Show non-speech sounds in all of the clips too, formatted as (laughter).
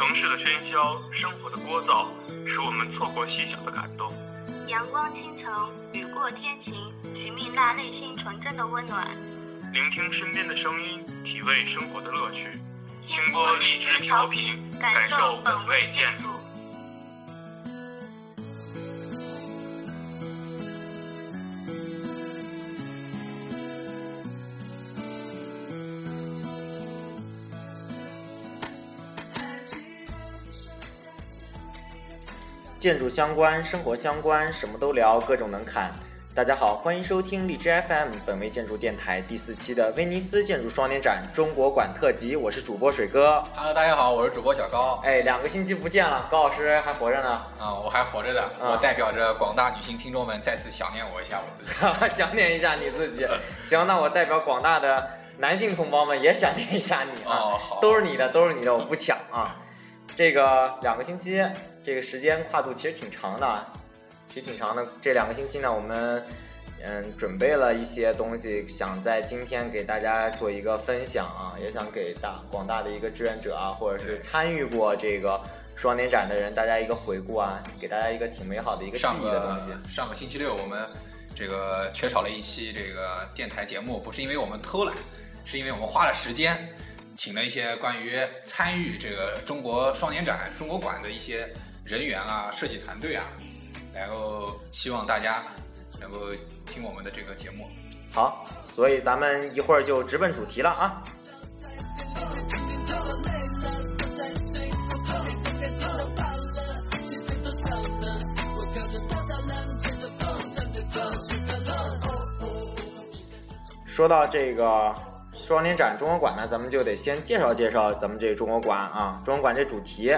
城市的喧嚣，生活的聒噪，使我们错过细小的感动。阳光倾城，雨过天晴，寻觅那内心纯真的温暖。聆听身边的声音，体味生活的乐趣。听过荔枝调频，感受本味建筑。建筑相关，生活相关，什么都聊，各种能侃。大家好，欢迎收听荔枝 FM 本位建筑电台第四期的威尼斯建筑双年展中国馆特辑，我是主播水哥。Hello，大家好，我是主播小高。哎，两个星期不见了，高老师还活着呢。啊、我还活着的，我代表着广大女性听众们再次想念我一下我自己。(laughs) 想念一下你自己。行，那我代表广大的男性同胞们也想念一下你啊，哦，好，都是你的，都是你的，我不抢啊。这个两个星期，这个时间跨度其实挺长的，啊，其实挺长的。这两个星期呢，我们嗯准备了一些东西，想在今天给大家做一个分享啊，也想给大广大的一个志愿者啊，或者是参与过这个双年展的人，大家一个回顾啊，给大家一个挺美好的一个记上忆的东西。个上个星期六我们这个缺少了一期这个电台节目，不是因为我们偷懒，是因为我们花了时间，请了一些关于参与这个中国双年展中国馆的一些人员啊、设计团队啊，然后希望大家能够听我们的这个节目。好，所以咱们一会儿就直奔主题了啊。说到这个双年展中国馆呢，咱们就得先介绍介绍咱们这中国馆啊。中国馆这主题，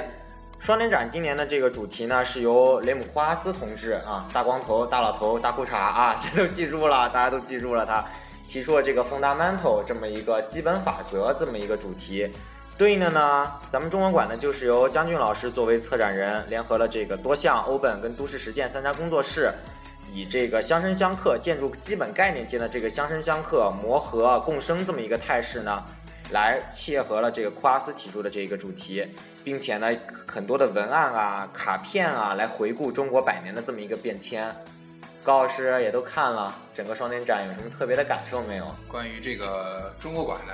双年展今年的这个主题呢，是由雷姆库阿斯同志啊，大光头、大老头、大裤衩啊，(laughs) 这都记住了，大家都记住了他提出了这个 fundamental 这么一个基本法则这么一个主题。对应的呢，咱们中国馆呢就是由江俊老师作为策展人，联合了这个多项欧本跟都市实践三家工作室，以这个相生相克建筑基本概念间的这个相生相克、磨合共生这么一个态势呢，来切合了这个库阿斯提出的这个主题，并且呢，很多的文案啊、卡片啊，来回顾中国百年的这么一个变迁。高老师也都看了整个双年展，有什么特别的感受没有？关于这个中国馆呢，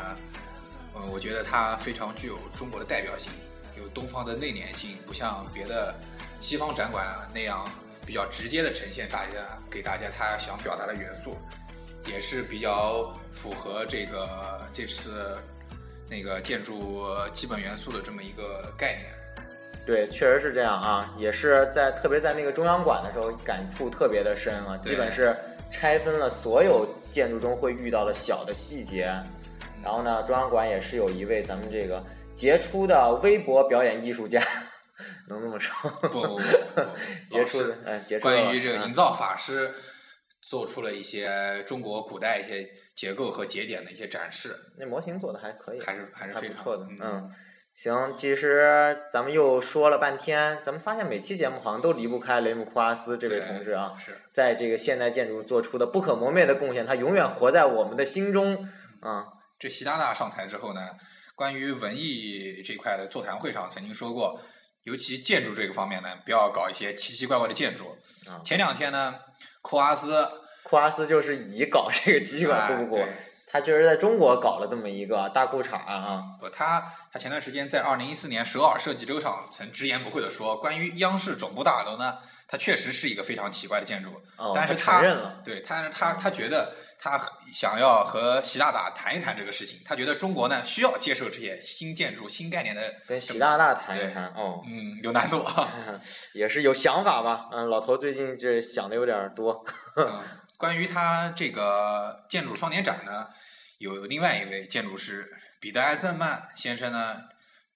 呃，我觉得它非常具有中国的代表性，有东方的内敛性，不像别的西方展馆啊那样比较直接的呈现大家给大家他想表达的元素，也是比较符合这个这次那个建筑基本元素的这么一个概念。对，确实是这样啊，也是在特别在那个中央馆的时候，感触特别的深啊，基本是拆分了所有建筑中会遇到的小的细节。然后呢，中央馆也是有一位咱们这个杰出的微博表演艺术家，能这么说？不不不不，(laughs) 杰出的，嗯，杰出的。关于这个营嗯造法师做出了一些中国古代一些结构和节点的一些展示，那模型做的还可以，还是还是非常不错的，嗯嗯。行，其实咱们又说了半天，咱们发现每期节目好像都离不开雷姆库阿斯这位同志啊，是在这个现代建筑做出的不可磨灭的贡献，他永远活在我们的心中啊。这习大大上台之后呢，关于文艺这块的座谈会上曾经说过，尤其建筑这个方面呢，不要搞一些奇奇怪怪的建筑。啊前两天呢，库阿斯库阿斯就是以搞这个奇奇怪，哎不不不，他就是在中国搞了这么一个大裤衩啊，不，他他前段时间在二零一四年首尔设计周上曾直言不讳的说，关于央视总部大楼呢，它确实是一个非常奇怪的建筑。哦，但是他承认了，对，但是他他觉得他想要和习大大谈一谈这个事情，他觉得中国呢需要接受这些新建筑、新概念的跟习大大谈一谈哦。嗯，有难度啊。(laughs) 也是有想法吧，嗯，老头最近这想的有点多，嗯，(laughs) 关于他这个建筑双年展呢，有另外一位建筑师彼得·艾森曼先生呢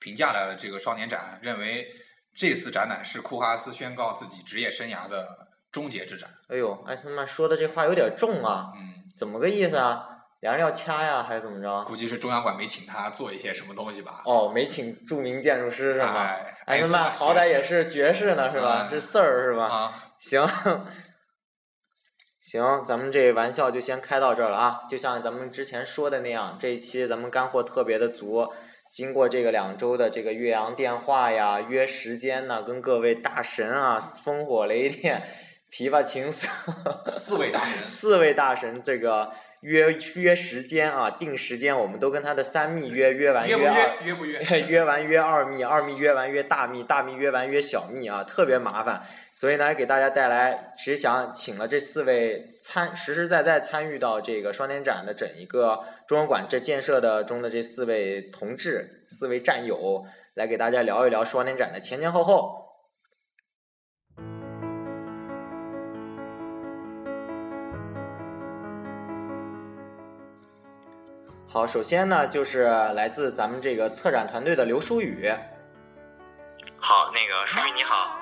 评价了这个双年展，认为这次展览是库哈斯宣告自己职业生涯的终结之展。哎呦，艾森曼说的这话有点重啊，嗯，怎么个意思啊？两人要掐呀，还是怎么着？估计是中央馆没请他做一些什么东西吧。哦，没请著名建筑师是吧？哎艾森曼艾森曼好歹也是爵士呢，是吧？嗯是 Sir 是吧？啊，行，行，咱们这玩笑就先开到这儿了啊。就像咱们之前说的那样，这一期咱们干货特别的足。经过这个两周的这个岳阳电话呀，约时间呐，跟各位大神啊，烽火雷电、(laughs) 琵琶琴瑟，四位大神，四位大神这个约约时间啊，定时间，我们都跟他的三密约，约完约不二约？约不约？(laughs) 约完约二密，二密约完约大密，大密约完约小密啊，特别麻烦。所以呢，给大家带来，其实想请了这四位参实实在在参与到这个双年展的整一个中文馆这建设的中的这四位同志、四位战友，来给大家聊一聊双年展的前前后后。好，首先呢，就是来自咱们这个策展团队的刘书宇。好，那个舒宇你好，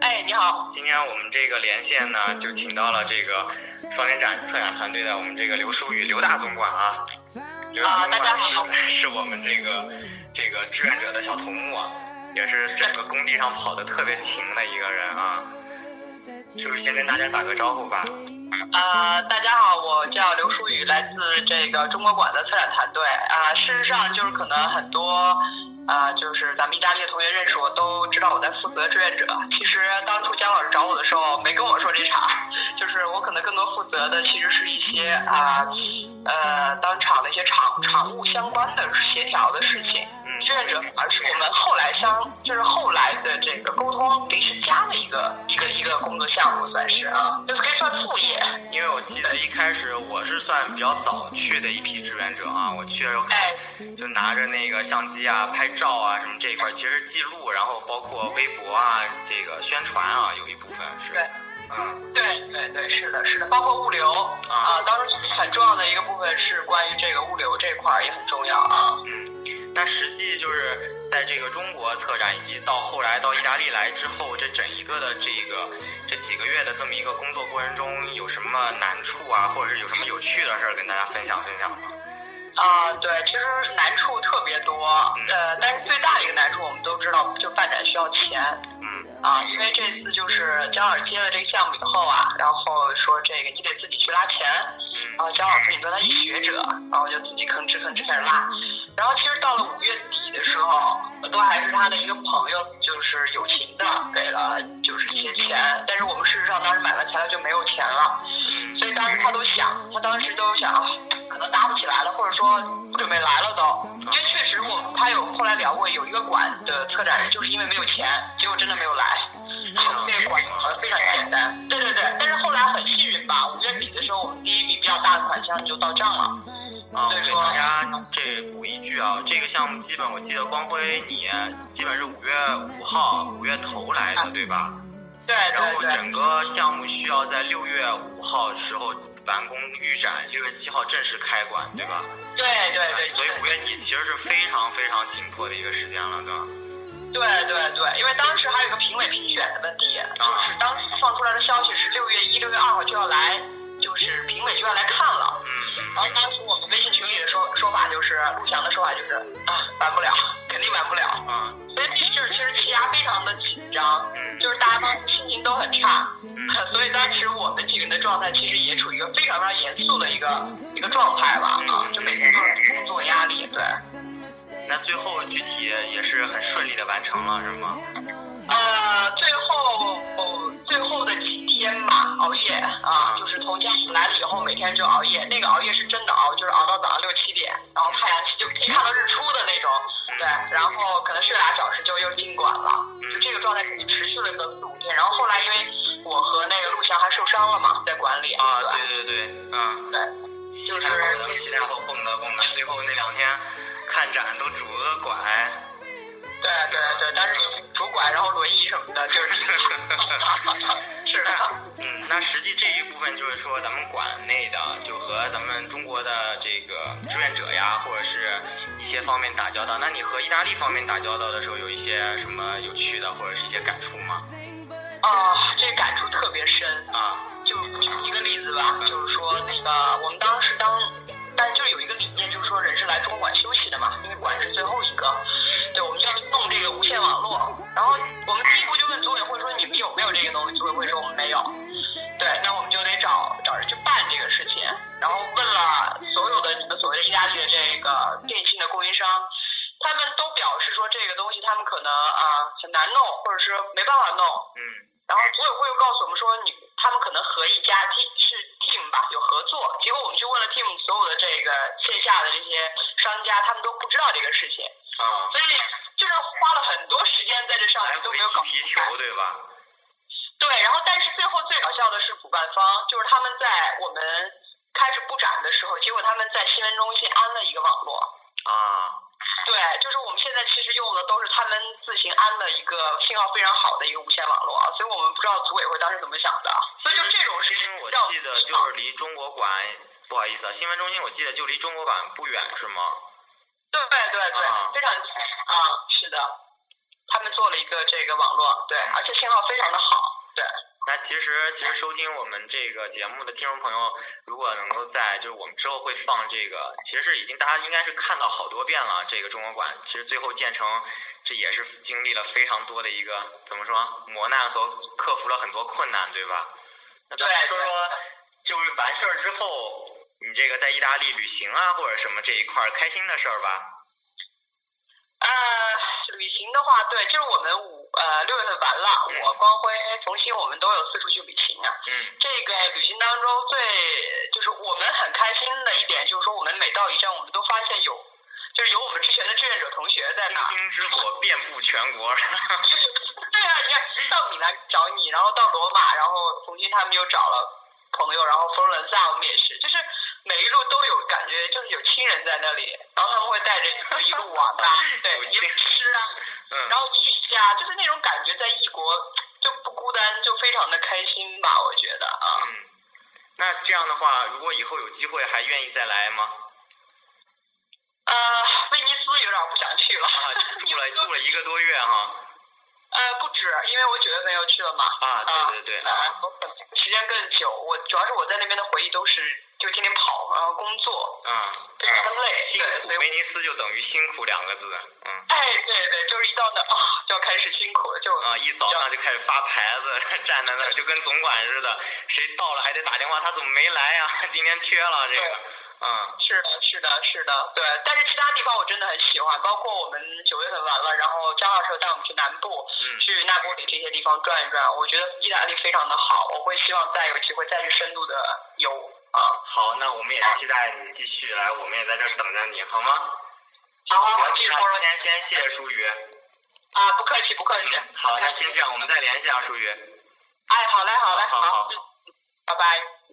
哎，你好，今天我们这个连线呢，就请到了这个双年展策展团队的我们这个刘书宇刘大总管啊。刘大总大家管好是是我们这个这个志愿者的小头目啊，也是整个工地上跑的特别勤的一个人啊。就是先跟大家打个招呼吧？啊、大家好，我叫刘书宇，来自这个中国馆的策展团队啊、事实上，就是可能很多啊、就是咱们意大利的同学认识我，都知道我在负责志愿者。其实当初姜老师找我的时候，没跟我说这茬，就是我可能更多负责的其实是一些啊呃当场的一些场场务相关的协调的事情。嗯志愿者而是我们后来相，就是后来的这个沟通临时加了一个一个一个工作项目，算是啊，就是可以算副业。因为我记得一开始我是算比较早去的一批志愿者啊，我去的时候哎，就拿着那个相机啊、拍照啊什么这一块，其实记录，然后包括微博啊、这个宣传啊，有一部分是。对嗯，对对对，是的，是的，包括物流啊，当时很重要的一个部分是关于这个物流这块儿也很重要啊。嗯，那实际就是在这个中国策展，以及到后来到意大利来之后，这整一个的这个这几个月的这么一个工作过程中，有什么难处啊，或者是有什么有趣的事儿跟大家分享分享吗？啊，对，其实难处特别多，呃，但是最大的一个难处我们都知道，就办展需要钱嗯啊，因为这次就是姜老师接了这个项目以后啊，然后说这个你得自己去拉钱，嗯然后姜老师你说他一学者，然后就自己吭哧吭哧开始拉，然后其实到了五月底的时候，都还是他的一个朋友，就是友情的给了就是一些钱，但是我们当时买了材料就没有钱了，嗯所以当时他都想，他当时都想，啊可能搭不起来了，或者说不准备来了都，因为确实我他有后来聊过，有一个馆的策展人就是因为没有钱，结果真的没有来。那个馆好像非常简单，对对对，但是后来很幸运吧，五月底的时候，我们第一笔比较大的款项就到账了。啊，所以说给大家这补一句啊，这个项目基本我记得光辉你基本是五月五号五月头来的，对吧？对然后整个项目需要在六月五号时候完工预展，六月七号正式开馆，对吧？对对对，所以五月底其实是非常非常紧迫的一个时间了，对吧？对对对，因为当时还有一个评委评选的问题，就是当时放出来的消息是六月一、六月二号就要来，就是评委就要来看了。嗯然后当时我们微信群里的说说法就是，陆翔的说法就是啊，完不了，肯定完不了。嗯啊所以这事儿其实气压非常的紧张，嗯就是大家当时心情都很差，嗯 (laughs) 所以当时我们几个人的状态其实也处于一个非常非常严肃的一个一个状态吧啊，就每天都是工作压力，对。那最后具体也是很顺利的完成了，是吗？呃，最后哦，最后的几天吧，熬夜啊，就是从家里来了以后，每天就熬夜。那个熬夜是真的熬，就是熬到早上六七点，然后太阳就可以看到日出的那种。对，然后可能睡俩小时就又进馆了，就这个状态可能持续了个四五天。然后后来因为我和那个陆翔还受伤了嘛，在馆里啊，对对对对，嗯。对，就是七天后蹦跶蹦跶，最后那两天看展都拄了个拐。那实际这一部分就是说，咱们馆内的就和咱们中国的这个志愿者呀，或者是一些方面打交道。那你和意大利方面打交道的时候，有一些什么有趣的或者是一些感触吗？啊，这感触特别深。啊，就举一个例子吧，就是说那个我们当时当，但就有一个理念，就是说人是来中国馆休息的嘛，因为馆是最后一个，对，我们就要弄这个无线网络。然后我们记得就是离中国馆，不好意思啊，新闻中心我记得就离中国馆不远是吗？对对对，啊非常啊，是的，他们做了一个这个网络，对，而且信号非常的好，对。那其实其实收听我们这个节目的听众朋友，如果能够在就是我们之后会放这个，其实是已经大家应该是看到好多遍了。这个中国馆其实最后建成，这也是经历了非常多的一个怎么说磨难和克服了很多困难，对吧？对说说，就是完事儿之后，你这个在意大利旅行啊或者什么这一块儿开心的事儿吧？呃，旅行的话，对，就是我们五呃六月份完了，嗯我光辉、冯鑫，我们都有四处去旅行啊。嗯这个旅行当中最就是我们很开心的一点，就是说我们每到一站，我们都发现有，就是有我们之前的志愿者同学在那儿。星星之火遍布全国。(laughs) 对啊，你看到米兰找你，然后到罗马，然后重新他们又找了朋友，然后佛罗伦萨我们也是，就是每一路都有感觉，就是有亲人在那里，(laughs) 然后他们会带着一路玩啊，对，一路吃啊，嗯然后聚一下，就是那种感觉，在异国就不孤单，就非常的开心吧，我觉得啊。嗯，那这样的话，如果以后有机会，还愿意再来吗？呃，威尼斯有点不想去了，啊，住了住了一个多月哈。呃，不止，因为我九月份又去了嘛。啊，对对对啊啊，，时间更久。我主要是我在那边的回忆都是就天天跑，然后工作，嗯，非常的累。辛对，威尼斯就等于辛苦两个字。嗯。哎，对对，就是一到那啊，就要开始辛苦了，就啊，一早上就开始发牌子，(laughs) 站在那儿就跟总管似的，谁到了还得打电话，他怎么没来呀、(laughs) 今天缺了这个。嗯是的，是的，是的，对。但是其他地方我真的很喜欢，包括我们九月份完了，然后张老师带我们去南部，嗯去那波里这些地方转一转，我觉得意大利非常的好，我会希望再有机会再去深度的游啊。好，那我们也期待你继续来，我们也在这儿等着你，好吗？好好好，行，继续说说那先先谢谢舒雨。啊，不客气，不客气。嗯，好，那先这样，我们再联系啊，舒雨。哎，好嘞，好嘞，好好好嗯拜拜。嗯。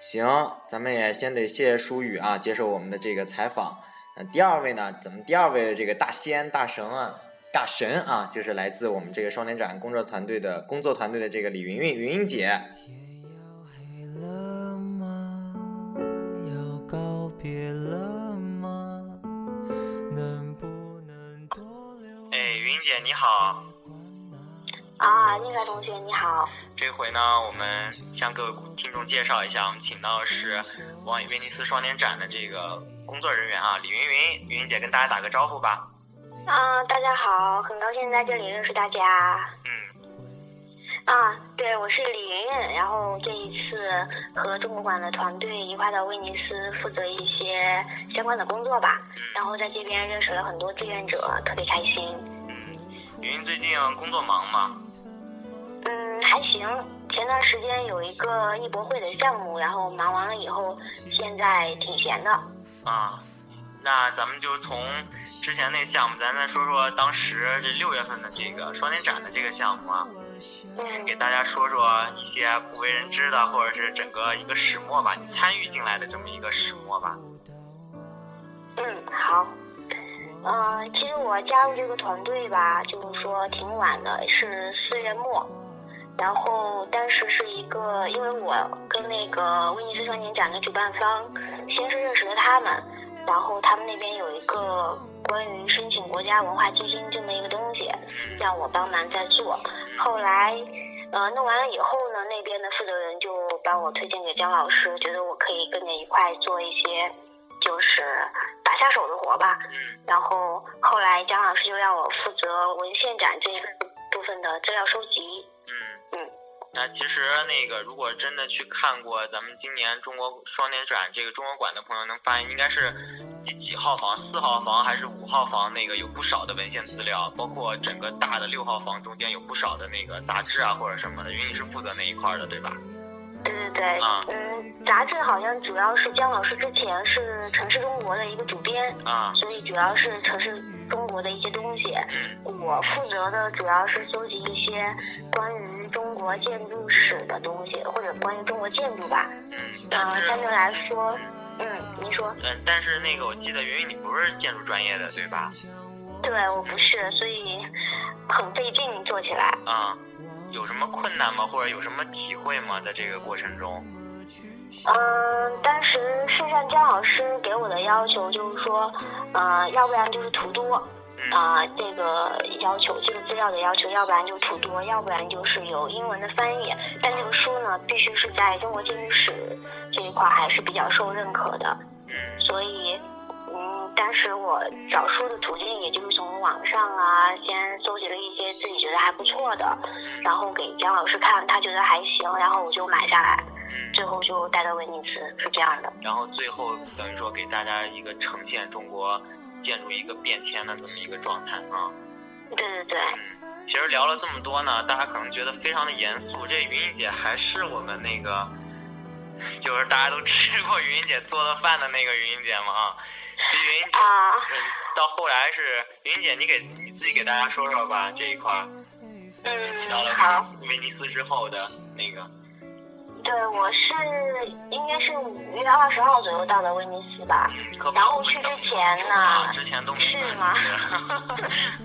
行，咱们也先得谢谢舒雨啊，接受我们的这个采访。那第二位呢，咱们第二位的这个大仙大神啊，大神啊，就是来自我们这个双年展工作团队的工作团队的这个李云云云云姐。天要黑了吗？要告别了吗？能不能多留？哎，云姐你好，啊，那个同学你好，这回呢，我们向各位听众介绍一下，我们请到的是网易威尼斯双年展的这个工作人员啊，李云云，云云姐跟大家打个招呼吧。啊，大家好，很高兴在这里认识大家。嗯，啊，对，我是李云云，然后这一次和中国馆的团队一块到威尼斯负责一些相关的工作吧，然后在这边认识了很多志愿者，特别开心。嗯，云云最近工作忙吗？嗯，还行。前段时间有一个艺博会的项目，然后忙完了以后，现在挺闲的。啊，那咱们就从之前那个项目，咱再说说当时这六月份的这个双年展的这个项目啊，嗯给大家说说一些不为人知的，或者是整个一个始末吧，你参与进来的这么一个始末吧。嗯，好。呃，其实我加入这个团队吧，就是说挺晚的，是四月末。然后当时是一个，因为我跟那个威尼斯双年展的主办方先是认识了他们，然后他们那边有一个关于申请国家文化基金这么一个东西，让我帮忙在做。后来，呃，弄完了以后呢，那边的负责人就把我推荐给姜老师，觉得我可以跟着一块做一些，就是打下手的活吧。然后后来姜老师就让我负责文献展这一部分的资料收集。嗯，那其实那个，如果真的去看过咱们今年中国双年展这个中国馆的朋友，能发现应该是第几号房，四号房还是五号房？那个有不少的文献资料，包括整个大的六号房中间有不少的那个杂志啊或者什么的。因为你是负责那一块的，对吧？对对对，啊嗯，杂志好像主要是姜老师之前是《城市中国》的一个主编，啊，所以主要是城市中国的一些东西。嗯我负责的主要是搜集一些关于中国建筑史的东西，或者关于中国建筑吧。嗯，嗯、但是相对来说，嗯，您说，嗯，但是那个我记得云云你不是建筑专业的，对吧？对我不是，所以很费劲做起来。啊，有什么困难吗？或者有什么体会吗？在这个过程中？嗯，当时是让姜老师给我的要求就是说，呃，要不然就是图多，嗯啊、这个要求，这个资料的要求，要不然就图多，要不然就是有英文的翻译。但这个书呢，必须是在中国建筑史这一块还是比较受认可的，嗯所以，嗯，当时我找书的途径，也就是从网上啊，先搜集了一些自己觉得还不错的，然后给姜老师看，他觉得还行，然后我就买下来，嗯。最后就带到威尼斯，是这样的。然后最后等于说给大家一个呈现中国建筑一个变迁的这么一个状态啊。对对对，其实聊了这么多呢，大家可能觉得非常的严肃。这云云姐还是我们那个，就是大家都吃过云云姐做的饭的那个云云姐吗？啊，云云姐，到后来是云云姐，你给你自己给大家说说吧，这一块儿到嗯，了好，威尼斯之后的那个，对，我是应该是五月二十号左右到的威尼斯吧。然后去之前呢啊，之前都没是吗 (laughs)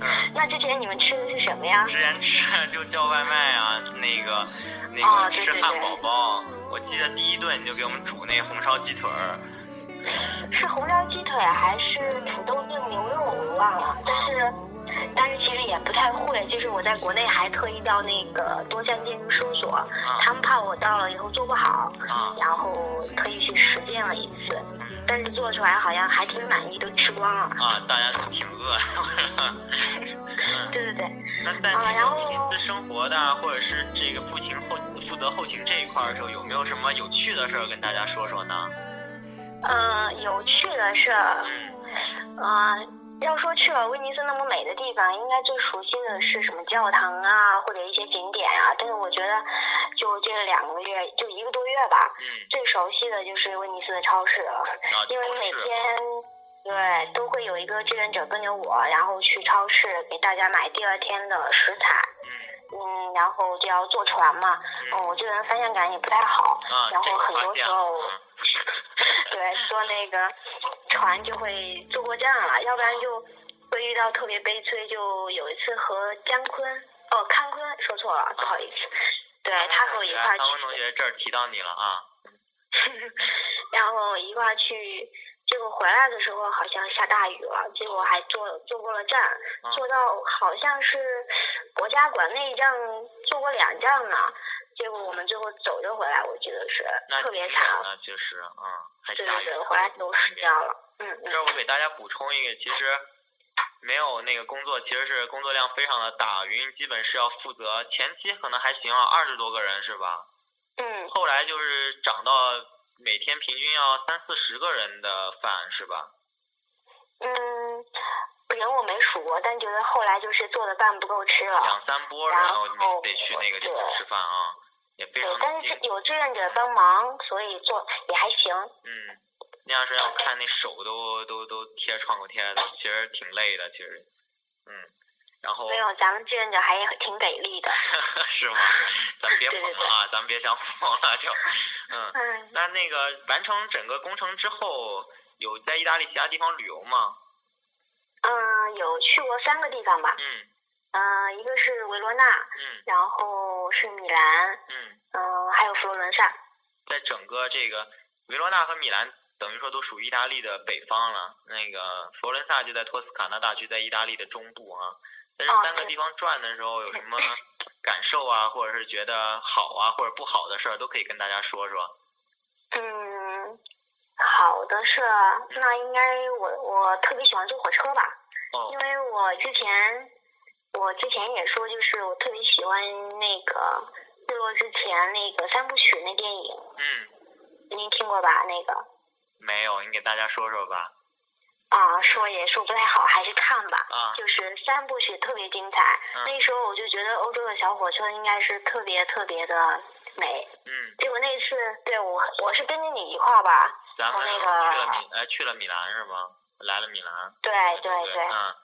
嗯。那之前你们吃的是什么呀？之前吃就叫外卖啊，那个那个吃汉对堡包，我记得第一顿你就给我们煮那红烧鸡腿儿，是红烧鸡腿还是土豆炖牛肉？我忘了，但是。也不太会，就是我在国内还特意到那个多项建筑事务所，他们怕我到了以后做不好，啊然后特意去实践了一次，但是做出来好像还挺满意，都吃光了。啊，大家都挺饿 (laughs) 对对对，(laughs) 那在后这个威尼斯生活的，或者是这个后勤后负责后勤这一块的时候，有没有什么有趣的事儿跟大家说说呢？嗯，有趣的是，嗯啊、要说去了威尼斯那么美的地方，应该最熟悉的是什么教堂啊，或者一些景点啊。但是我觉得，就这两个月，就一个多月吧，嗯，最熟悉的就是威尼斯的超市了，啊，因为每天。对，都会有一个志愿者跟着我，然后去超市给大家买第二天的食材。嗯嗯，然后就要坐船嘛，嗯，我这个人方向感也不太好，啊，然后很多时候，对，坐那个船就会坐过站了，要不然就会遇到特别悲催。就有一次和姜昆，哦，康坤说错了，不好意思。对他和我一块儿汤文同，学这儿提到你了啊，(laughs) 然后一块去，结果回来的时候好像下大雨了，结果还坐坐过了站，嗯坐到好像是国家馆那一站坐过两站呢，结果我们最后走着回来，我记得是那特别惨挺远。的，确实，嗯，对对对，回来都湿掉了。嗯嗯。这儿我给大家补充一个，其实没有那个工作，其实是工作量非常的大。云基本是要负责前期可能还行啊，二十多个人是吧？嗯，后来就是涨到每天平均要三四十个人的饭是吧？嗯，人我没数过，但觉得后来就是做的饭不够吃了。两三波，然然后后你得去那个地方吃饭啊，也非对常，但是。有志愿者帮忙，所以做也还行。嗯，那样是要看那手都都都贴创口贴的，其实挺累的，其实，嗯，然后没有，咱们志愿者还挺给力的。(laughs) 是吗？(laughs) 咱别对对捧了啊，咱别想捧了就，(laughs) 嗯。嗯，那那个完成整个工程之后，有在意大利其他地方旅游吗？嗯，有去过三个地方吧。嗯嗯，一个是维罗纳，嗯然后是米兰，嗯，嗯，还有佛罗伦萨。在整个这个维罗纳和米兰，等于说都属于意大利的北方了。那个佛罗伦萨就在托斯卡纳大区，在意大利的中部啊。在这三个地方转的时候，有什么 (clears throat) 感受啊，或者是觉得好啊，或者不好的事儿，都可以跟大家说说。嗯，好的事儿，那应该我我特别喜欢坐火车吧。哦因为我之前我之前也说，就是我特别喜欢那个日落之前那个三部曲那电影，嗯，您听过吧？那个没有，你给大家说说吧。啊，说也说不太好，还是看吧。啊，就是三部曲特别精彩，嗯那时候我就觉得欧洲的小火车应该是特别特别的美。嗯，结果那次，对我我是跟着你一块儿吧，咱们去从那个了米，哎，去了米兰是吗？来了米兰。对对对。嗯，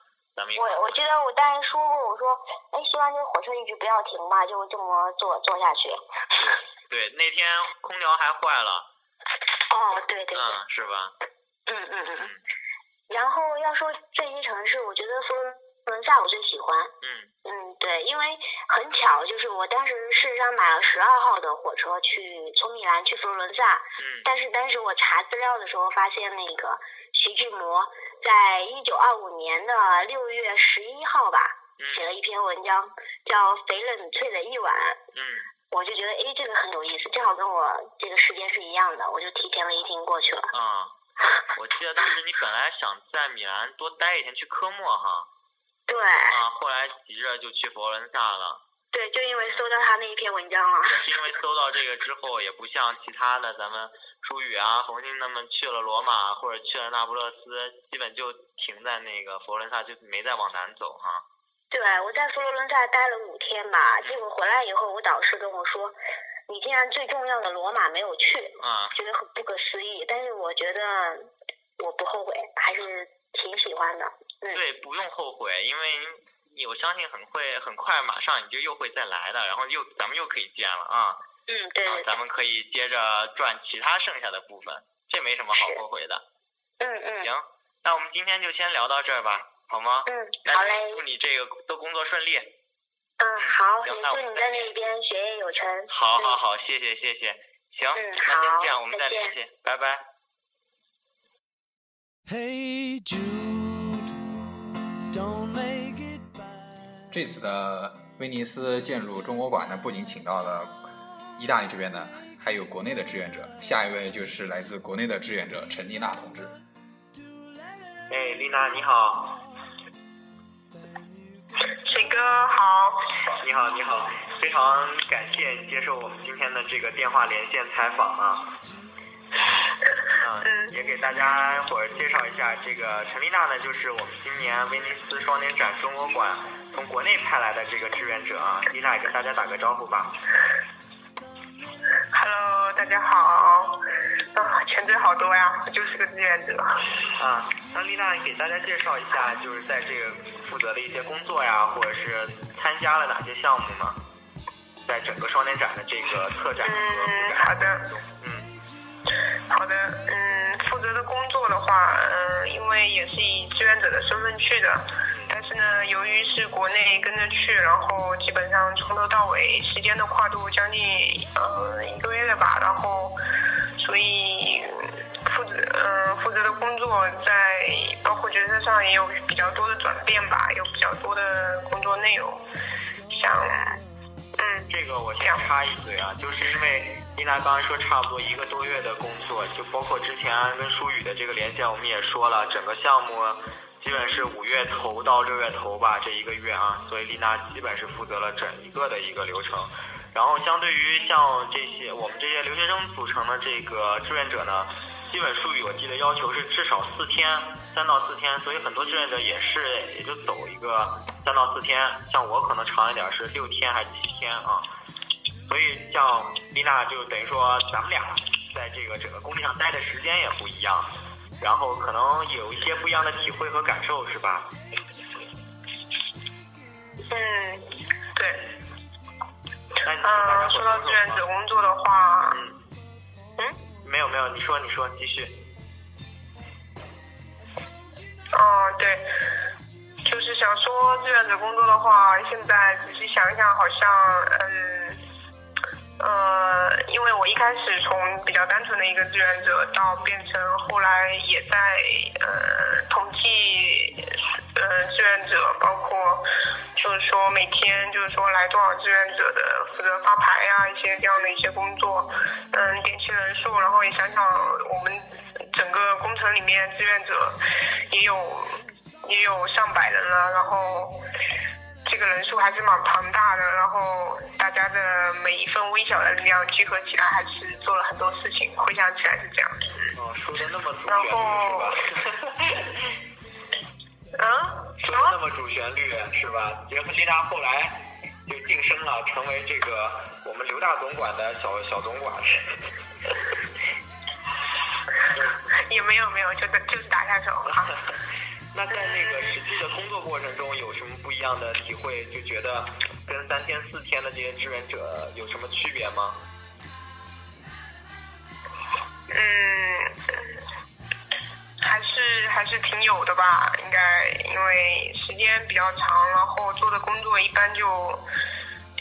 我我记得我当时说过，我说，哎，希望这个火车一直不要停吧，就这么坐坐下去。对，那天空调还坏了。哦，对对对，嗯，是吧？嗯嗯嗯。然后要说这些城市，我觉得佛罗伦萨我最喜欢。嗯嗯，对，因为很巧，就是我当时事实上买了十二号的火车去从米兰去佛罗伦萨，嗯但是当时我查资料的时候发现，那个徐志摩在一九二五年的六月十一号吧，写嗯了一篇文章，叫《翡冷翠的一晚》。嗯我就觉得，哎，这个很有意思，正好跟我这个时间是一样的，我就提前了一天过去了。啊，(laughs) 我记得当时你本来想在米兰多待一天去科莫哈，对，啊，后来急着就去佛罗伦萨了。对，就因为搜到他那一篇文章了。也是因为搜到这个之后，也不像其他的咱们舒宇啊、冯鑫他们去了罗马或者去了那不勒斯，基本就停在那个佛罗伦萨，就没再往南走哈。对，我在佛罗伦萨待了五天吧，结果回来以后，我导师跟我说，你竟然最重要的罗马没有去，啊觉得很不可思议。但是我觉得我不后悔，还是挺喜欢的。嗯，对，不用后悔，因为你我相信很会很快，马上你就又会再来的，然后又咱们又可以见了啊，嗯，对对对然后咱，们可以接着转其他剩下的部分，这没什么好后悔的。嗯嗯行，那我们今天就先聊到这儿吧，好吗？嗯，好嘞祝，你这个都工作顺利。嗯好，也行那祝你在那边学业有成。嗯好好好，谢谢谢谢。行，嗯那先这样，我们再联系，拜拜。Hey Jude, don't make it bad. 这次的威尼斯建筑中国馆呢，不仅请到了意大利这边的，还有国内的志愿者。下一位就是来自国内的志愿者陈丽娜同志。哎，丽娜你好，水哥好，你好你好，非常感谢你接受我们今天的这个电话连线采访啊。(laughs) 嗯，也给大家伙儿介绍一下，这个陈丽娜呢，就是我们今年威尼斯双年展中国馆从国内派来的这个志愿者啊。丽娜也跟大家打个招呼吧。Hello，大家好。啊，全队好多呀，我就是个志愿者。啊，那丽娜给大家介绍一下，就是在这个负责的一些工作呀，或者是参加了哪些项目吗？在整个双年展的这个策展和布嗯，好的。嗯好的，嗯，负责的工作的话，嗯，因为也是以志愿者的身份去的，但是呢，由于是国内跟着去，然后基本上从头到尾时间的跨度将近呃一个月了吧，然后所以负责呃负责的工作在包括角色上也有比较多的转变吧，有比较多的工作内容，像嗯这个我先插一嘴啊，就是因为丽娜刚才说差不多一个多月的工作，就包括之前跟舒雨的这个连线，我们也说了，整个项目基本是五月头到六月头吧，这一个月啊，所以丽娜基本是负责了整一个的一个流程。然后相对于像这些我们这些留学生组成的这个志愿者呢，基本术语我记得要求是至少四天，三到四天，所以很多志愿者也是也就走一个三到四天，像我可能长一点是六天还是七天啊。所以像丽娜就等于说咱们俩在这个整个工地上待的时间也不一样，然后可能有一些不一样的体会和感受，是吧？嗯对。嗯，说到志愿者工作的话，嗯，嗯，没有没有，你说你说继续。哦，对，就是想说志愿者工作的话，现在仔细想一想，好像，嗯，呃，因为我一开始从比较单纯的一个志愿者，到变成后来也在呃统计，呃志愿者，包括就是说每天就是说来多少志愿者的负责发牌啊，一些这样的一些工作，嗯，点齐人数，然后也想想我们整个工程里面志愿者也有也有上百人了，然后这个人数还是蛮庞大的，然后大家的每一份微小的力量集合起来，还是做了很多事情。回想起来是这样。哦，说的那么主然旋律后是吧？(laughs) 嗯，什说的那么？主旋律是吧？结合丽娜后来就晋升了，成为这个我们刘大总管的小小总管。(laughs) 也没有没有，就是就是打下手啊。(laughs) 那在那个实际的工作过程中，有什么不一样的体会？就觉得跟三天四天的这些志愿者有什么区别吗？嗯，还是还是挺有的吧，应该因为时间比较长，然后做的工作一般就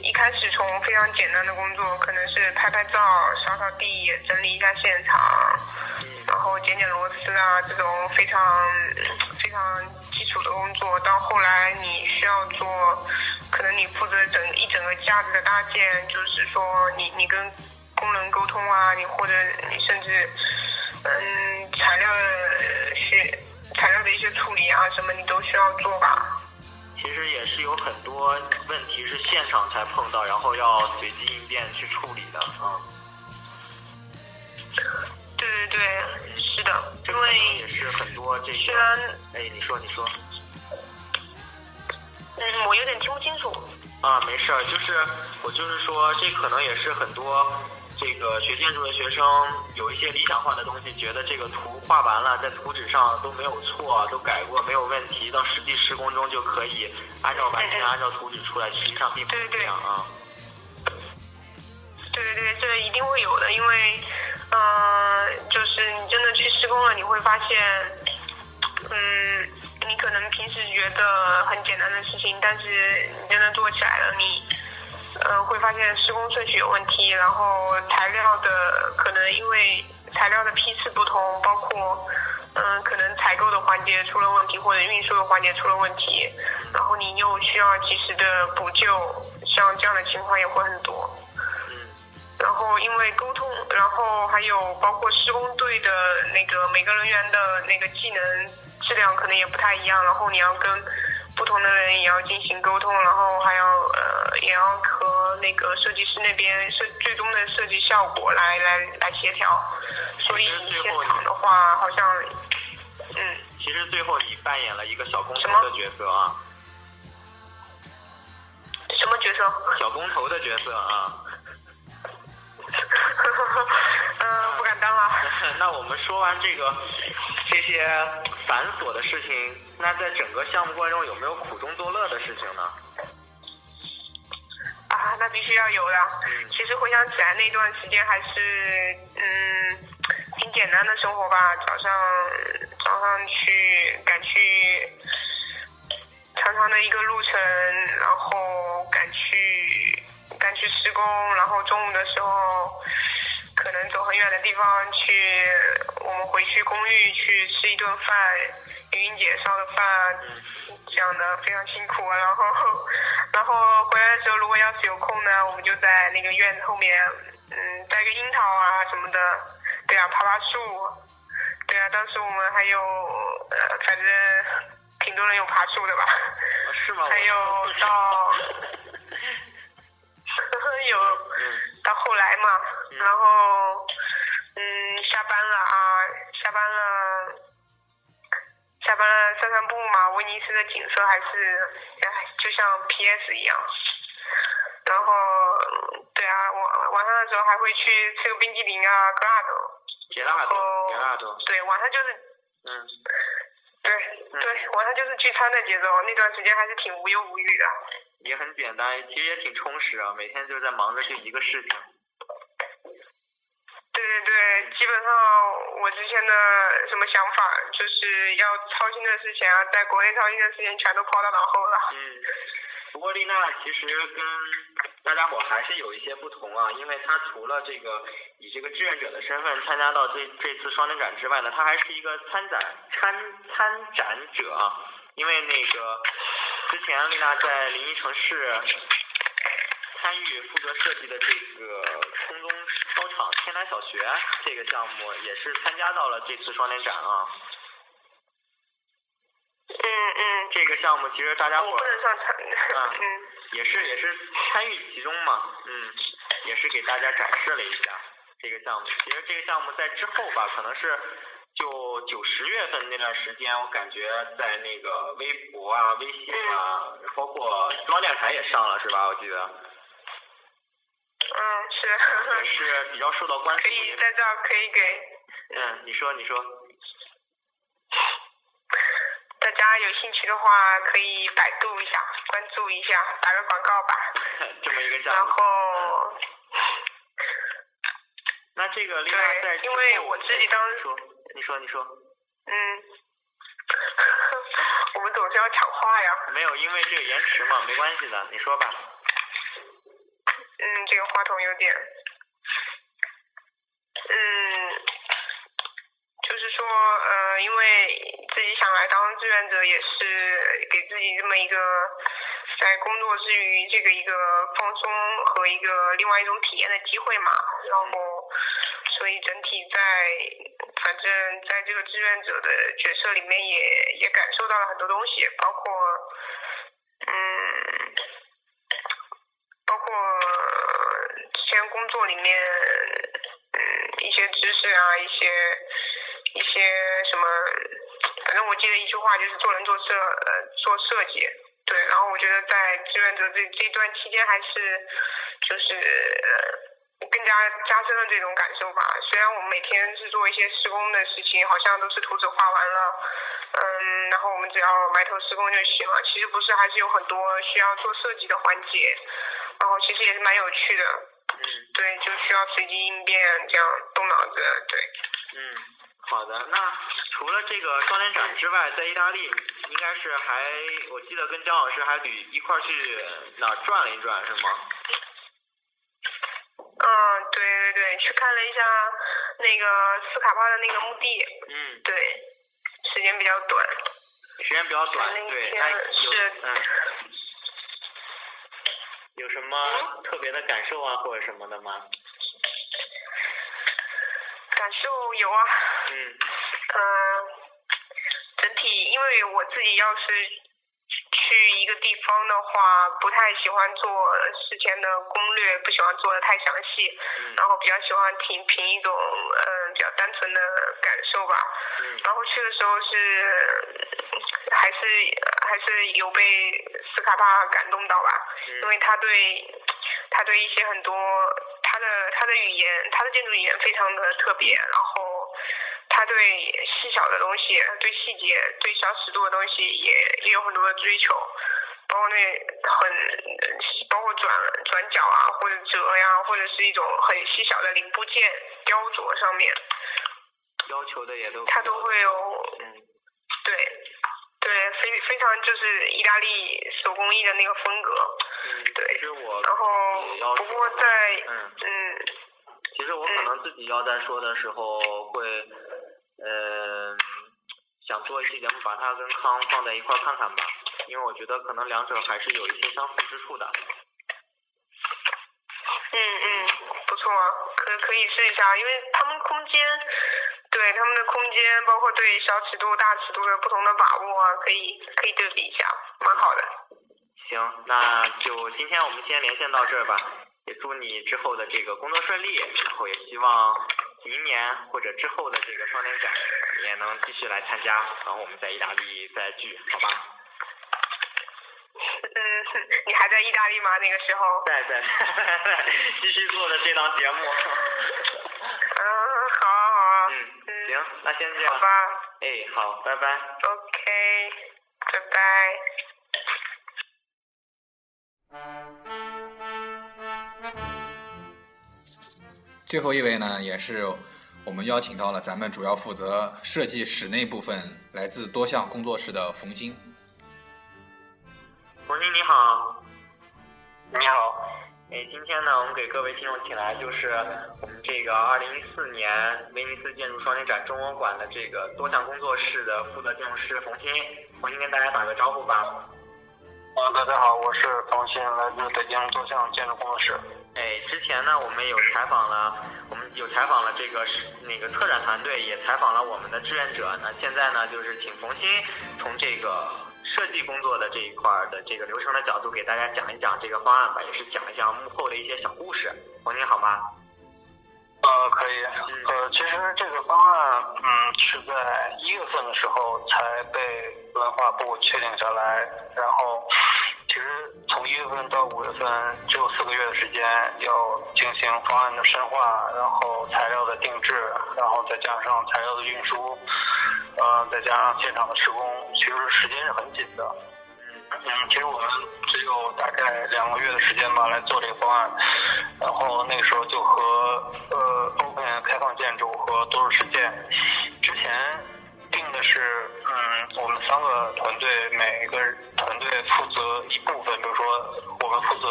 一开始从非常简单的工作，可能是拍拍照、扫扫地、整理一下现场，然后剪剪螺丝啊这种非常非常基础的工作，到后来你需要做，可能你负责整一整个架子的搭建，就是说你你跟工人沟通啊，你或者你甚至嗯材料的是材料的一些处理啊什么，你都需要做吧。其实也是有很多问题是现场才碰到，然后要随机应变去处理的啊。对对对，是的，因为也是很多这个。虽然哎，你说你说嗯我有点听不清楚。啊，没事儿，就是我就是说，这可能也是很多这个学建筑的学生有一些理想化的东西，觉得这个图画完了，在图纸上都没有错，都改过没有问题，到实际施工中就可以按照完全按照图纸出来，实际上并不是这样啊。对对对，这一定会有的，因为，呃，就是你真的去施工了，你会发现，嗯，你可能平时觉得很简单的事情，但是你真的做起来了，你，呃，会发现施工顺序有问题，然后材料的可能因为材料的批次不同，包括，嗯、可能采购的环节出了问题，或者运输的环节出了问题，然后你又需要及时的补救，像这样的情况也会很多。嗯然后因为沟通，然后还有包括施工队的那个每个人员的那个技能质量可能也不太一样，然后你要跟不同的人也要进行沟通，然后还要呃也要和那个设计师那边设最终的设计效果来来来协调，所以现场的话好像嗯其实最后你扮演了一个小工头的角色啊，什么角色？小工头的角色啊。嗯、(laughs) 不敢当啊。(laughs) 那我们说完这个这些繁琐的事情，那在整个项目过程中有没有苦中作乐的事情呢？啊，那必须要有的。其实回想起来，那段时间还是嗯挺简单的生活吧。早上早上去赶去长长的一个路程，然后赶去赶去施工，然后中午的时候可能走很远的地方去，我们回去公寓去吃一顿饭，云云姐烧的饭。这样的非常辛苦，然后然后回来的时候，如果要是有空呢，我们就在那个院子后面，嗯，摘个樱桃啊什么的，对啊，爬爬树，对啊，当时我们还有呃，反正挺多人有爬树的吧，是吗？还有到 (laughs) 有到后来嘛，然后嗯，下班了啊，下班了。下班了散散步嘛，威尼斯的景色还是，哎，就像 PS 一样。然后，对啊，晚晚上的时候还会去吃个冰激凌啊，格拉多。杰拉多，杰拉多，对，晚上就是，嗯，对对，晚上就是聚餐的节奏。那段时间还是挺无忧无虑的。也很简单，其实也挺充实啊，每天就在忙着这一个事情。对对对，基本上我之前的什么想法，就是要操心的事情啊，在国内操心的事情全都抛到脑后了。嗯，不过丽娜其实跟大家伙还是有一些不同啊，因为她除了这个以这个志愿者的身份参加到这这次双年展之外呢，她还是一个参展参参展者啊。因为那个之前丽娜在临沂城市参与负责设计的这个空场天南小学这个项目，也是参加到了这次双年展啊。嗯嗯，这个项目其实大家伙我不能算参，啊 (laughs) 嗯。也是也是参与其中嘛，嗯。也是给大家展示了一下这个项目。其实这个项目在之后吧，可能是就九十月份那段时间，我感觉在那个微博啊、微信啊，包括中央电台也上了，是吧？我记得嗯，是，也是比较受到关注可。以在这儿可以给嗯，你说，你说。大家有兴趣的话，可以百度一下，关注一下，打个广告吧。(laughs) 这么一个项然目。后，那这个另外在，因为我自己当时，说，你说，你说。嗯，(laughs) 我们总是要抢话呀。没有，因为这个延迟嘛，没关系的，你说吧。嗯，这个话筒有点，嗯，就是说，呃，因为自己想来当志愿者，也是给自己这么一个在工作之余这个一个放松和一个另外一种体验的机会嘛。然后，所以整体在，反正在这个志愿者的角色里面也也感受到了很多东西，包括，嗯。包括呃之前工作里面，嗯，一些知识啊，一些一些什么，反正我记得一句话就是做人做设呃做设计，对，然后我觉得在志愿者这这段期间还是就是呃更加加深了这种感受吧。虽然我们每天是做一些施工的事情，好像都是图纸画完了。嗯，然后我们只要埋头施工就行了。其实不是，还是有很多需要做设计的环节，然后其实也是蛮有趣的。嗯对，就需要随机应变，这样动脑子。对，嗯，好的。那除了这个双年展之外，在意大利应该是还，我记得跟姜老师还旅一块儿去哪儿转了一转，是吗？嗯，对对对，去看了一下那个斯卡帕的那个墓地，嗯，对，时间比较短。时间比较短，对，那有是嗯，有什么特别的感受啊，或者什么的吗？感受有啊，嗯。嗯，整体因为我自己要是去一个地方的话，不太喜欢做事前的攻略，不喜欢做的太详细，嗯。然后比较喜欢凭凭一种嗯比较单纯的感受吧。嗯。然后去的时候是还是还是有被斯卡帕感动到吧，因嗯为他对他对一些很多他的他的语言，他的建筑语言非常的特别，然后他对细小的东西、对细节、对小尺度的东西也也有很多的追求，包括那很包括转转角啊，或者折呀，或者是一种很细小的零部件雕琢上面，要求的也都他都会有嗯对，对，非非常就是意大利手工艺的那个风格，嗯，对其实我然后不过说在嗯。嗯其实我可能自己要在说的时候会，呃，想做一期节目，把它跟康放在一块儿看看吧，因为我觉得可能两者还是有一些相似之处的。嗯嗯，不错，可可以试一下，因为他们空间，对他们的空间，包括对小尺度、大尺度的不同的把握啊，可以可以对比一下，蛮好的。行，那就今天我们先连线到这儿吧，也祝你之后的这个工作顺利，然后也希望明年或者之后的这个双年展你也能继续来参加，然后我们在意大利再聚，好吧？嗯，你还在意大利吗？那个时候？在在 (laughs) 继续做的这档节目。(laughs) 嗯，好啊好嗯行，那先这样。好吧哎，好，拜拜。，OK，拜拜。最后一位呢，也是我们邀请到了咱们主要负责设计室内部分，来自多项工作室的冯鑫。冯鑫你好。你好，哎，今天呢，我们给各位听众请来就是我们这个二零一四年威尼斯建筑双年展中文馆的这个多项工作室的负责建筑师冯鑫。冯鑫跟大家打个招呼吧。啊，大家好，我是冯鑫，来自北京多项建筑工作室。哎，之前呢，我们有采访了，我们有采访了这个是那个策展团队，也采访了我们的志愿者。那现在呢，就是请冯鑫从这个设计工作的这一块的这个流程的角度，给大家讲一讲这个方案吧，也是讲一讲幕后的一些小故事。冯鑫好吗？呃，可以。呃，其实这个方案，嗯，是在一月份的时候才被文化部确定下来，然后其实从一月份到五月份只有四个月的时间，要进行方案的深化，然后材料的定制，然后再加上材料的运输，呃，再加上现场的施工，其实时间是很紧的。嗯，其实我们只有大概两个月的时间吧来做这个方案，然后那个时候就和呃 Open 开放建筑和多实践之前定的是，嗯，我们三个团队每个团队负责一部分，比如说我们负责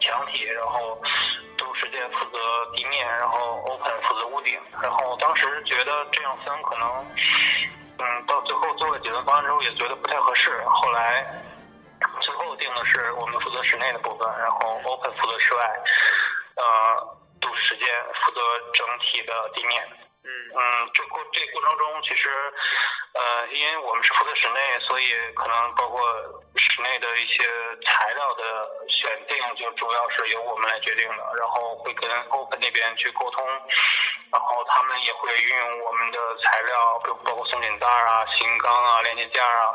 墙体，然后都市实践负责地面，然后 Open 负责屋顶，然后当时觉得这样分可能，嗯，到最后做了几轮方案之后也觉得不太合适，后来。定的是我们负责室内的部分，然后 Open 负责室外，呃，都时间负责整体的地面。嗯嗯，这过这过程中，其实呃，因为我们是负责室内，所以可能包括室内的一些材料的选定，就主要是由我们来决定的。然后会跟 Open 那边去沟通，然后他们也会运用我们的材料，比如包括松紧带啊、型钢啊、连接件啊。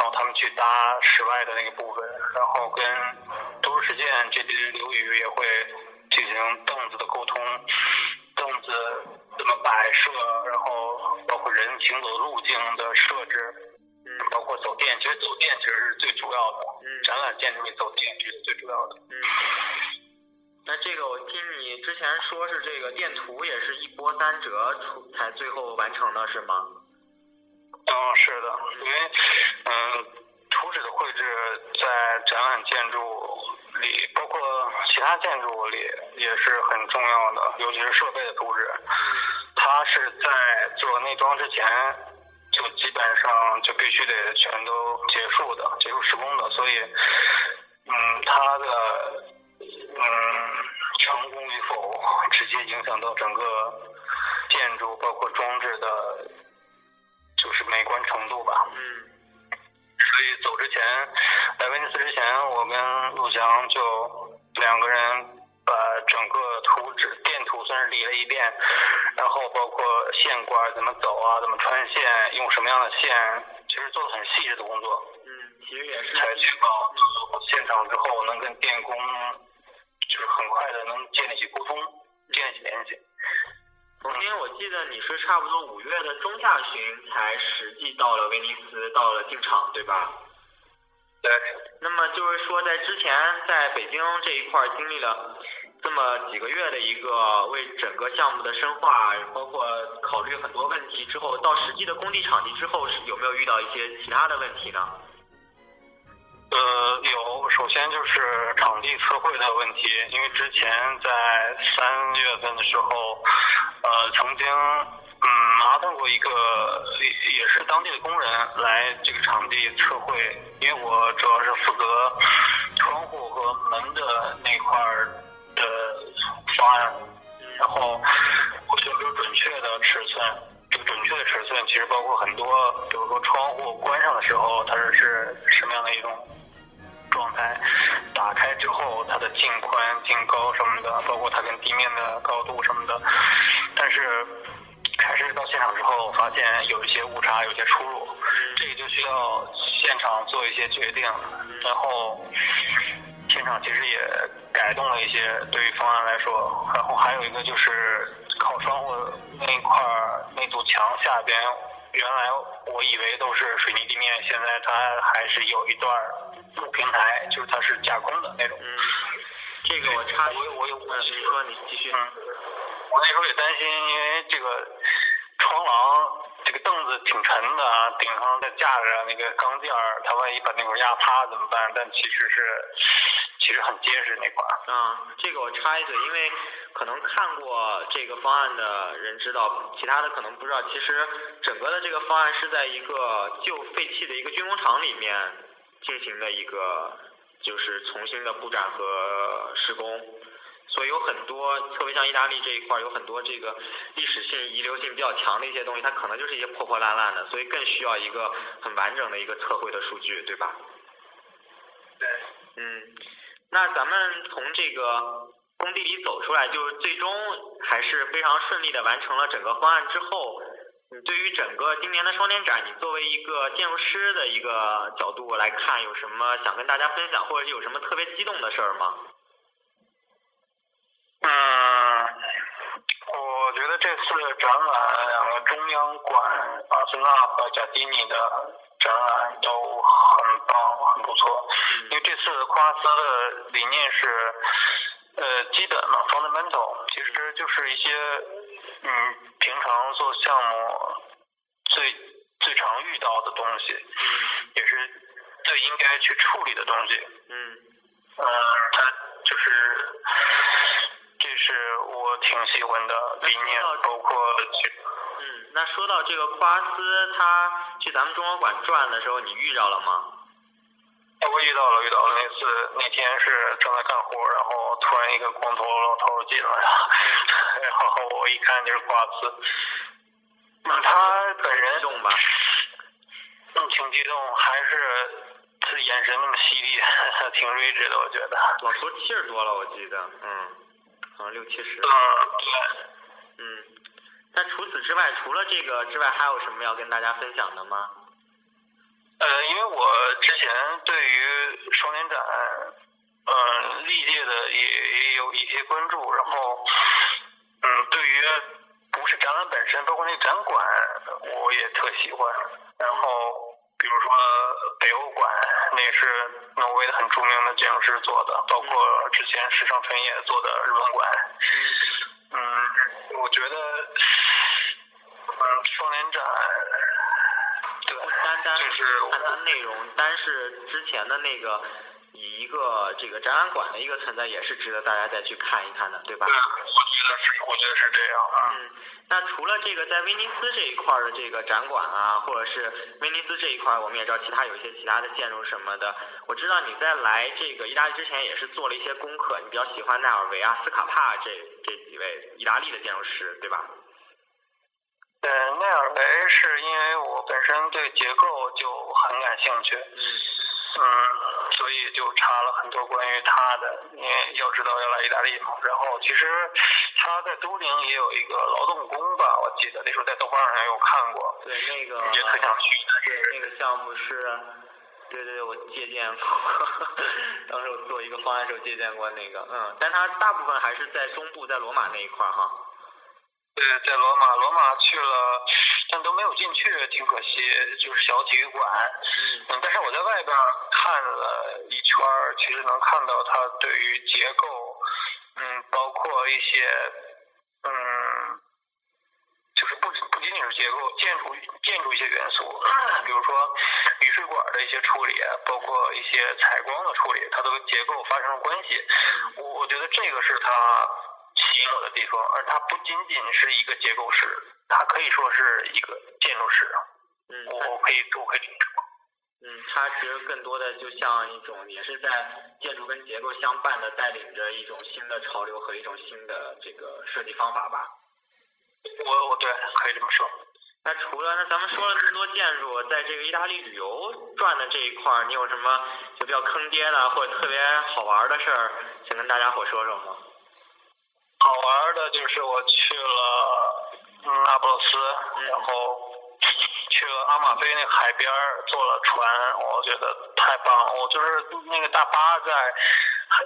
然后他们去搭室外的那个部分，然后跟都市实践这边刘宇也会进行凳子的沟通，凳子怎么摆设，然后包括人行走路径的设置，嗯，包括走电，其实走电其实是最主要的，嗯，展览建筑里走电这是最主要的，嗯。那这个我听你之前说是这个电图也是一波三折出才最后完成的是吗？嗯，是的，因为嗯，图纸的绘制在展览建筑里，包括其他建筑里也是很重要的，尤其是设备的图纸，它是在做内装之前就基本上就必须得全都结束的，结束施工的，所以嗯，它的嗯成功与否直接影响到整个度吧。嗯。所以走之前，来威尼斯之前，我跟陆翔就两个人把整个图纸电图算是理了一遍，然后包括线管怎么走啊，怎么穿线，用什么样的线，其实做的很细致的工作。嗯，其实也是。才确保现场之后能跟电工就是很快的能建立起沟通，建立起联系。冯鑫，我记得你是差不多五月的中下旬才实际到了威尼斯，到了进场，对吧？对。那么就是说，在之前在北京这一块经历了这么几个月的一个为整个项目的深化，包括考虑很多问题之后，到实际的工地场地之后，是有没有遇到一些其他的问题呢？呃，有，首先就是场地测绘的问题，因为之前在三月份的时候。呃，曾经嗯麻烦过一个也是当地的工人来这个场地测绘，因为我主要是负责窗户和门的那块的方案，然后我需要准确的尺寸，准确的尺寸其实包括很多，比如说窗户关上的时候它是是什么样的一种状态，打开之后它的净宽、净高什么的，包括它跟地面的高度什么的。但是开始到现场之后，发现有一些误差，有些出入，这个就需要现场做一些决定。然后现场其实也改动了一些，对于方案来说。然后还有一个就是靠窗户那块那堵墙下边，原来我以为都是水泥地面，现在它还是有一段木平台，就是它是架空的那种。嗯，这个我插我我有问题，你说你继续。嗯我那时候也担心，因为这个窗廊这个凳子挺沉的啊，顶上再架着那个钢件儿，它万一把那块压塌怎么办？但其实是其实很结实那块。嗯，这个我插一嘴，因为可能看过这个方案的人知道，其他的可能不知道。其实整个的这个方案是在一个旧废弃的一个军工厂里面进行的一个，就是重新的布展和施工。所以有很多，特别像意大利这一块，有很多这个历史性、遗留性比较强的一些东西，它可能就是一些破破烂烂的，所以更需要一个很完整的一个测绘的数据，对吧？对。嗯，那咱们从这个工地里走出来，就是最终还是非常顺利的完成了整个方案之后，你对于整个今年的双年展，你作为一个建筑师的一个角度来看，有什么想跟大家分享，或者是有什么特别激动的事儿吗？嗯，我觉得这次展览两个中央馆巴塞纳和贾迪尼的展览都很棒，很不错。因为这次夸斯的理念是，呃，基本嘛，fundamental，其实就是一些嗯平常做项目最最常遇到的东西，嗯也是最应该去处理的东西。嗯嗯，它就是，这是我挺喜欢的理念，包括去嗯，那说到这个库阿斯，他去咱们中国馆转的时候，你遇着了吗？我遇到了，遇到了。那次那天是正在干活，然后突然一个光头老头进来了，(laughs) 然后我一看就是瓜斯。嗯，他本人激动吧？嗯，挺激动，还是他眼神那么犀利，(laughs) 挺睿智的，我觉得。老头七十多了，我记得，嗯，六七十。嗯，对。嗯，那除此之外，除了这个之外，还有什么要跟大家分享的吗？呃，因为我之前对于双年展，嗯、历届的也也有一些关注，然后，嗯，对于不是展览本身，包括那个展馆，我也特喜欢。然后，比如说北欧馆，那是挪威的很著名的建筑师做的，包括之前时尚春野做的日本馆。嗯，我觉得，嗯，双年展，对，不单单就是看它内容，单是之前的那个以一个这个展览馆的一个存在，也是值得大家再去看一看的，对吧？对，我觉得是这样啊。嗯，那除了这个在威尼斯这一块的这个展馆啊，或者是威尼斯这一块，我们也知道其他有一些其他的建筑什么的。我知道你在来这个意大利之前也是做了一些功课，你比较喜欢奈尔维啊、斯卡帕这这几位意大利的建筑师，对吧？对，奈尔维是因为我本身对结构就很感兴趣，嗯嗯，所以就查了很多关于他的。因为要知道要来意大利嘛，然后其实他在都灵也有一个劳动宫吧，我记得那时候在豆瓣上有看过，对，那个也特想去，但对是那个项目是，对对对，我借鉴过，(laughs) 当时我做一个方案时候借鉴过那个，嗯，但他大部分还是在中部，在罗马那一块儿哈。对，在罗马，罗马去了，但都没有进去，挺可惜，就是小体育馆。嗯，但是我在外边看了一圈儿，其实能看到它对于结构，嗯，包括一些，嗯，就是不不仅仅是结构，建筑建筑一些元素，比如说雨水管的一些处理，包括一些采光的处理，它都跟结构发生了关系。我我觉得这个是它吸引我的地方，而它不仅仅是一个结构师，它可以说是一个建筑师。嗯，我我可以我可以这么说。嗯，它其实更多的就像一种，也是在建筑跟结构相伴的，带领着一种新的潮流和一种新的这个设计方法吧。我我对可以这么说。那除了那咱们说了这么多建筑，在这个意大利旅游转的这一块儿，你有什么就比较坑爹的或者特别好玩的事儿，想跟大家伙说说吗？好玩的就是我去了嗯那不勒斯，然后去了阿马菲那个海边儿坐了船，我觉得太棒了。我就是那个大巴在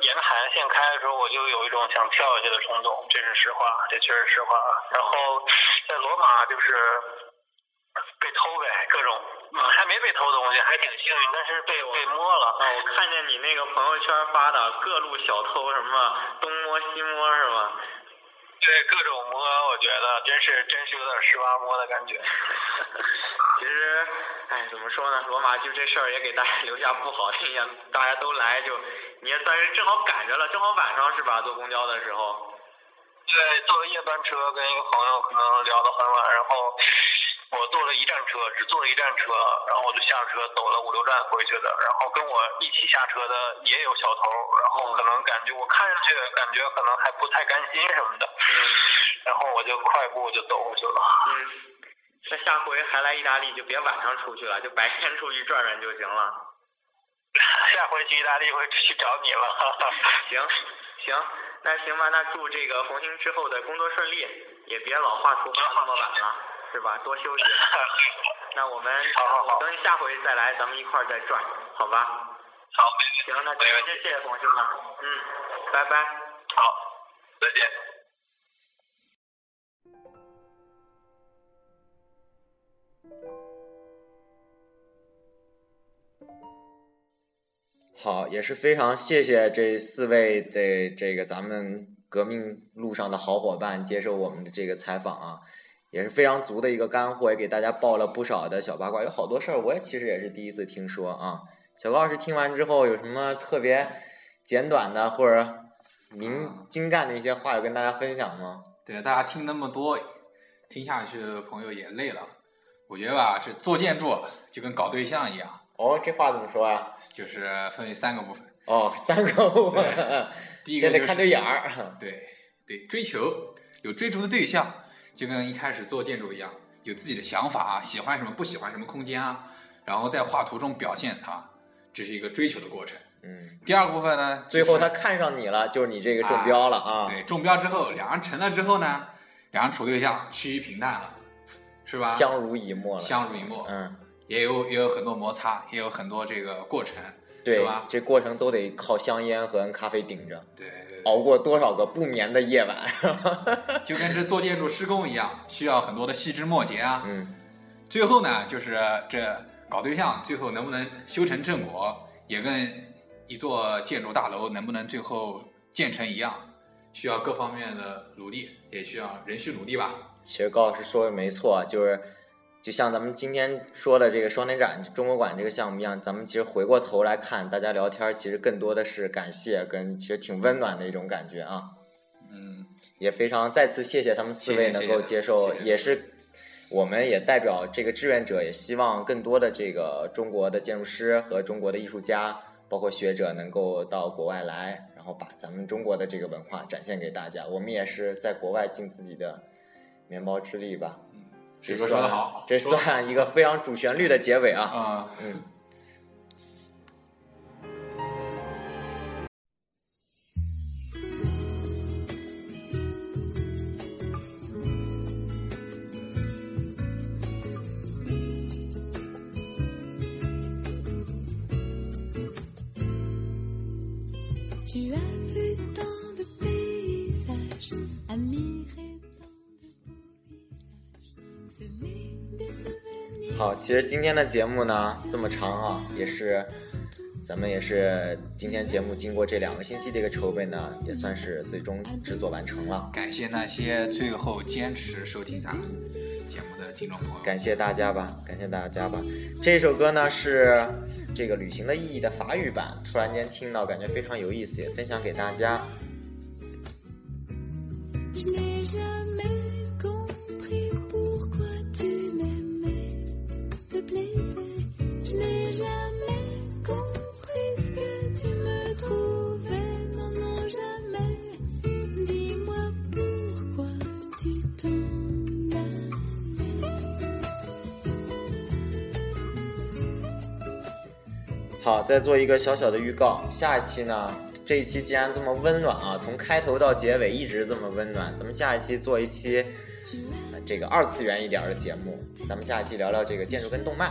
沿着海岸线开的时候，我就有一种想跳下去的冲动，这是实话，这确实实话。然后在罗马就是被偷呗，各种、嗯、还没被偷东西，还挺幸运，但是被被摸了。啊，我看见你那个朋友圈发的各路小偷什么东摸西摸是吗？对，各种摸，我觉得真是真是有点十八摸的感觉。(laughs) 其实，哎，怎么说呢？罗马就这事儿也给大家留下不好的印象，大家都来就，你也算是正好赶着了，正好晚上是吧？坐公交的时候。对，坐了夜班车，跟一个朋友可能聊到很晚，然后我坐了一站车，只坐了一站车，然后我就下了车，走了五六站回去的。然后跟我一起下车的也有小偷，然后可能感觉我看上去感觉可能还不太甘心什么的，嗯然后我就快步就走过去了。嗯，那下回还来意大利就别晚上出去了，就白天出去转转就行了。下回去意大利会去找你了。行行，那行吧，那祝这个红星之后的工作顺利，也别老画图画那么晚了，是吧？多休息。(laughs) 那我们好好好等下回再来，咱们一块儿再转，好吧？好，行，那今天谢谢冯兄了，嗯，拜拜。好，再见。好，也是非常谢谢这四位的这个咱们革命路上的好伙伴接受我们的这个采访啊，也是非常足的一个干货，也给大家爆了不少的小八卦，有好多事儿我也其实也是第一次听说啊。小高老师听完之后有什么特别简短的或者明精干的一些话，要跟大家分享吗？对，大家听那么多，听下去的朋友也累了。我觉得吧，这做建筑就跟搞对象一样，哦，这话怎么说呀？就是分为三个部分。哦，三个部分，第一个就是得看对眼儿。对对，追求有追逐的对象，就跟一开始做建筑一样，有自己的想法啊，喜欢什么不喜欢什么空间啊，然后在画图中表现它，这是一个追求的过程。嗯，第二部分呢，就是最后他看上你了，就是你这个中标了啊。对，中标之后，两人成了之后呢，两人处对象趋于平淡了，是吧？相濡以沫了。相濡以沫，嗯，也有也有很多摩擦，也有很多这个过程，对吧，？这过程都得靠香烟和咖啡顶着，对对对熬过多少个不眠的夜晚。(laughs) (laughs) 就跟这做建筑施工一样，需要很多的细枝末节啊。嗯，最后呢，就是这搞对象，最后能不能修成正果，也跟一座建筑大楼能不能最后建成一样，需要各方面的努力，也需要人需努力吧。其实高老师说的没错，就是就像咱们今天说的这个双年展中国馆这个项目一样，咱们其实回过头来看，大家聊天儿其实更多的是感谢跟其实挺温暖的一种感觉啊。嗯，也非常再次谢谢他们四位能够接受，谢谢谢谢也是我们也代表这个志愿者，也希望更多的这个中国的建筑师和中国的艺术家，包括学者能够到国外来，然后把咱们中国的这个文化展现给大家。我们也是在国外尽自己的绵薄之力吧。这水哥说的好，这算一个非常主旋律的结尾啊。啊、嗯。好，其实今天的节目呢这么长啊，也是咱们也是今天节目经过这两个星期的一个筹备呢，也算是最终制作完成了。感谢那些最后坚持收听咱们节目的听众朋友。感谢大家吧，感谢大家吧。这首歌呢是这个《旅行的意义》的法语版，突然间听到，感觉非常有意思，也分享给大家。好，再做一个小小的预告，下一期呢，这一期既然这么温暖啊，从开头到结尾一直这么温暖，咱们下一期做一期、这个二次元一点的节目，咱们下一期聊聊这个建筑跟动漫，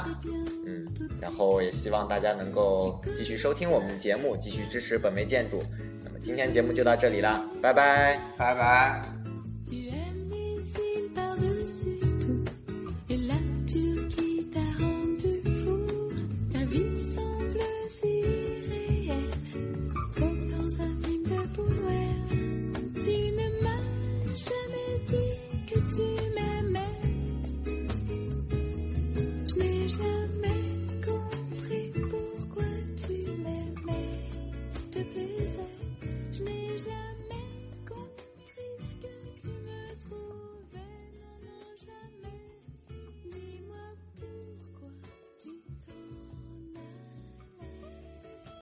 嗯，然后也希望大家能够继续收听我们的节目，继续支持本位建筑。那么今天节目就到这里啦，拜拜。拜拜。